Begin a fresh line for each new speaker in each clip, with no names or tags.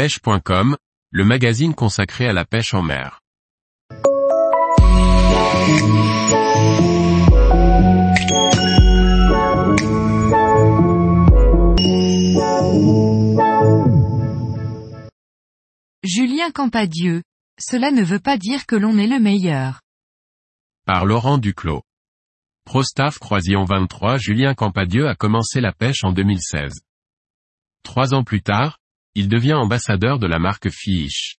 pêche.com, le magazine consacré à la pêche en mer.
Julien Campadieu, cela ne veut pas dire que l'on est le meilleur.
Par Laurent Duclos. Prostaff Croisillon 23 Julien Campadieu a commencé la pêche en 2016. Trois ans plus tard, il devient ambassadeur de la marque Fish.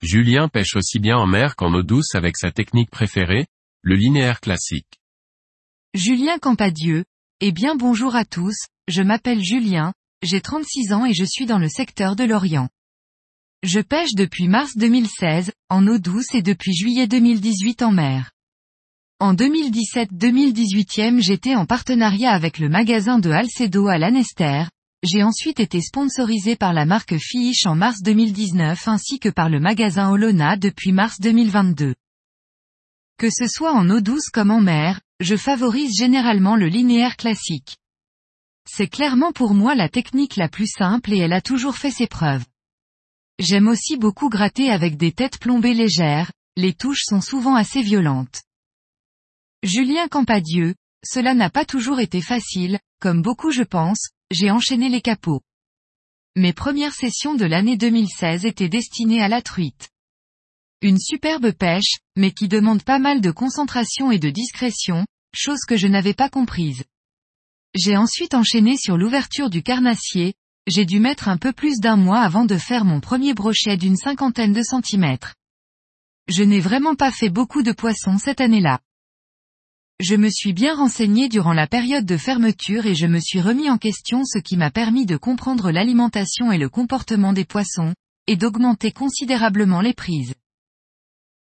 Julien pêche aussi bien en mer qu'en eau douce avec sa technique préférée, le linéaire classique.
Julien Campadieu, eh bien bonjour à tous, je m'appelle Julien, j'ai 36 ans et je suis dans le secteur de l'Orient. Je pêche depuis mars 2016, en eau douce et depuis juillet 2018 en mer. En 2017-2018 j'étais en partenariat avec le magasin de Alcedo à Lanester, j'ai ensuite été sponsorisé par la marque Fish en mars 2019 ainsi que par le magasin Olona depuis mars 2022. Que ce soit en eau douce comme en mer, je favorise généralement le linéaire classique. C'est clairement pour moi la technique la plus simple et elle a toujours fait ses preuves. J'aime aussi beaucoup gratter avec des têtes plombées légères, les touches sont souvent assez violentes. Julien Campadieu, cela n'a pas toujours été facile, comme beaucoup je pense, j'ai enchaîné les capots. Mes premières sessions de l'année 2016 étaient destinées à la truite. Une superbe pêche, mais qui demande pas mal de concentration et de discrétion, chose que je n'avais pas comprise. J'ai ensuite enchaîné sur l'ouverture du carnassier, j'ai dû mettre un peu plus d'un mois avant de faire mon premier brochet d'une cinquantaine de centimètres. Je n'ai vraiment pas fait beaucoup de poissons cette année-là. Je me suis bien renseigné durant la période de fermeture et je me suis remis en question ce qui m'a permis de comprendre l'alimentation et le comportement des poissons, et d'augmenter considérablement les prises.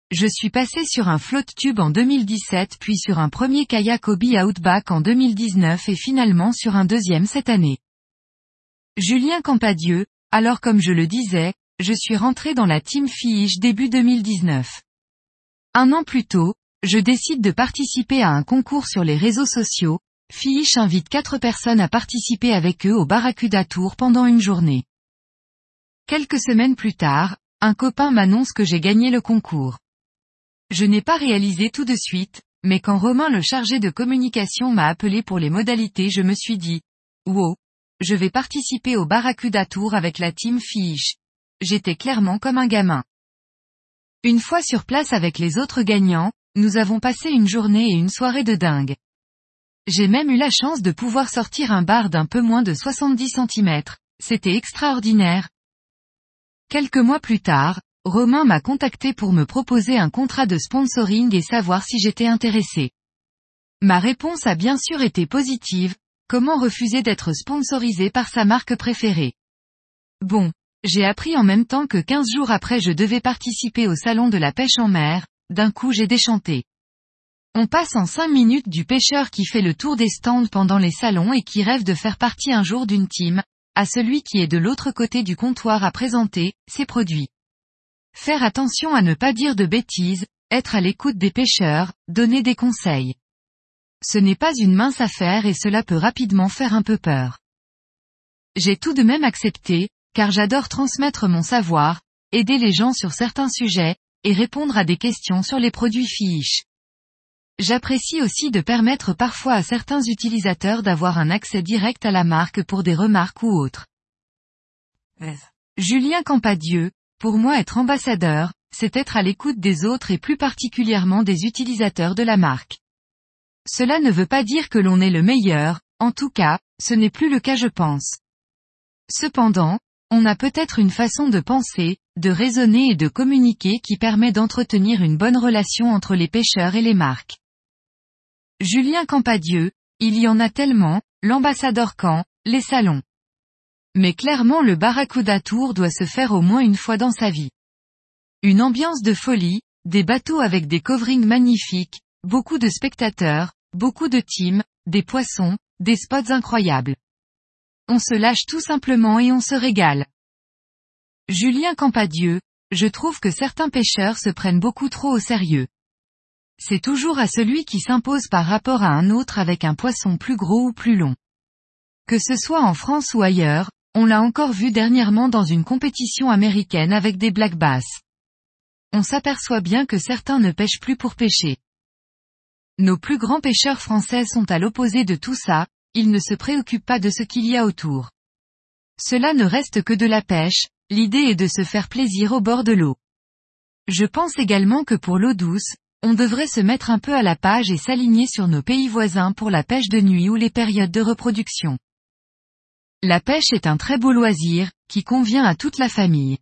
Je suis passé sur un flotte tube en 2017 puis sur un premier kayak hobby Outback en 2019 et finalement sur un deuxième cette année. Julien Campadieu, alors comme je le disais, je suis rentré dans la team Fiche début 2019. Un an plus tôt, je décide de participer à un concours sur les réseaux sociaux, Fiche invite quatre personnes à participer avec eux au Barracuda Tour pendant une journée. Quelques semaines plus tard, un copain m'annonce que j'ai gagné le concours. Je n'ai pas réalisé tout de suite, mais quand Romain le chargé de communication m'a appelé pour les modalités je me suis dit, wow, je vais participer au Barracuda Tour avec la team Fiche. J'étais clairement comme un gamin. Une fois sur place avec les autres gagnants, nous avons passé une journée et une soirée de dingue. J'ai même eu la chance de pouvoir sortir un bar d'un peu moins de 70 cm, c'était extraordinaire. Quelques mois plus tard, Romain m'a contacté pour me proposer un contrat de sponsoring et savoir si j'étais intéressé. Ma réponse a bien sûr été positive, Comment refuser d'être sponsorisé par sa marque préférée? Bon, j'ai appris en même temps que 15 jours après je devais participer au salon de la pêche en mer, d'un coup j'ai déchanté. On passe en 5 minutes du pêcheur qui fait le tour des stands pendant les salons et qui rêve de faire partie un jour d'une team, à celui qui est de l'autre côté du comptoir à présenter, ses produits. Faire attention à ne pas dire de bêtises, être à l'écoute des pêcheurs, donner des conseils ce n'est pas une mince affaire et cela peut rapidement faire un peu peur. J'ai tout de même accepté, car j'adore transmettre mon savoir, aider les gens sur certains sujets, et répondre à des questions sur les produits fiches. J'apprécie aussi de permettre parfois à certains utilisateurs d'avoir un accès direct à la marque pour des remarques ou autres. Julien Campadieu, pour moi être ambassadeur, c'est être à l'écoute des autres et plus particulièrement des utilisateurs de la marque. Cela ne veut pas dire que l'on est le meilleur, en tout cas, ce n'est plus le cas je pense. Cependant, on a peut-être une façon de penser, de raisonner et de communiquer qui permet d'entretenir une bonne relation entre les pêcheurs et les marques. Julien Campadieu, il y en a tellement, l'ambassadeur Camp, les salons. Mais clairement le Barracuda Tour doit se faire au moins une fois dans sa vie. Une ambiance de folie, des bateaux avec des coverings magnifiques, beaucoup de spectateurs, beaucoup de teams, des poissons, des spots incroyables. On se lâche tout simplement et on se régale. Julien Campadieu, je trouve que certains pêcheurs se prennent beaucoup trop au sérieux. C'est toujours à celui qui s'impose par rapport à un autre avec un poisson plus gros ou plus long. Que ce soit en France ou ailleurs, on l'a encore vu dernièrement dans une compétition américaine avec des black bass. On s'aperçoit bien que certains ne pêchent plus pour pêcher. Nos plus grands pêcheurs français sont à l'opposé de tout ça, ils ne se préoccupent pas de ce qu'il y a autour. Cela ne reste que de la pêche, l'idée est de se faire plaisir au bord de l'eau. Je pense également que pour l'eau douce, on devrait se mettre un peu à la page et s'aligner sur nos pays voisins pour la pêche de nuit ou les périodes de reproduction. La pêche est un très beau loisir, qui convient à toute la famille.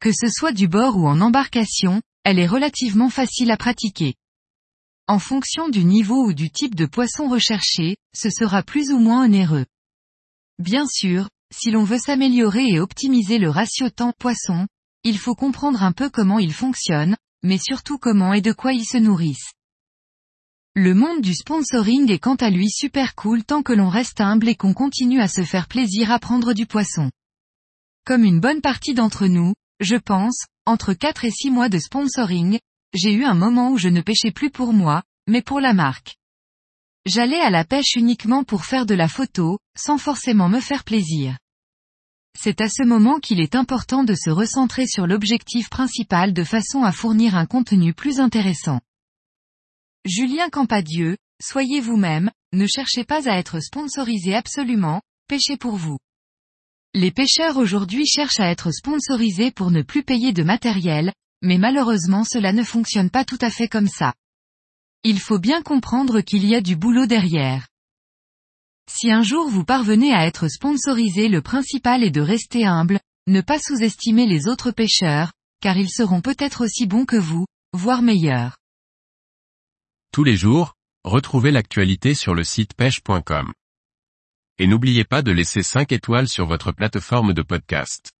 Que ce soit du bord ou en embarcation, elle est relativement facile à pratiquer. En fonction du niveau ou du type de poisson recherché, ce sera plus ou moins onéreux. Bien sûr, si l'on veut s'améliorer et optimiser le ratio temps-poisson, il faut comprendre un peu comment il fonctionne, mais surtout comment et de quoi ils se nourrissent. Le monde du sponsoring est quant à lui super cool tant que l'on reste humble et qu'on continue à se faire plaisir à prendre du poisson. Comme une bonne partie d'entre nous, je pense, entre 4 et 6 mois de sponsoring, j'ai eu un moment où je ne pêchais plus pour moi, mais pour la marque. J'allais à la pêche uniquement pour faire de la photo, sans forcément me faire plaisir. C'est à ce moment qu'il est important de se recentrer sur l'objectif principal de façon à fournir un contenu plus intéressant. Julien Campadieu, soyez vous-même, ne cherchez pas à être sponsorisé absolument, pêchez pour vous. Les pêcheurs aujourd'hui cherchent à être sponsorisés pour ne plus payer de matériel, mais malheureusement cela ne fonctionne pas tout à fait comme ça. Il faut bien comprendre qu'il y a du boulot derrière. Si un jour vous parvenez à être sponsorisé le principal est de rester humble, ne pas sous-estimer les autres pêcheurs, car ils seront peut-être aussi bons que vous, voire meilleurs.
Tous les jours, retrouvez l'actualité sur le site pêche.com. Et n'oubliez pas de laisser 5 étoiles sur votre plateforme de podcast.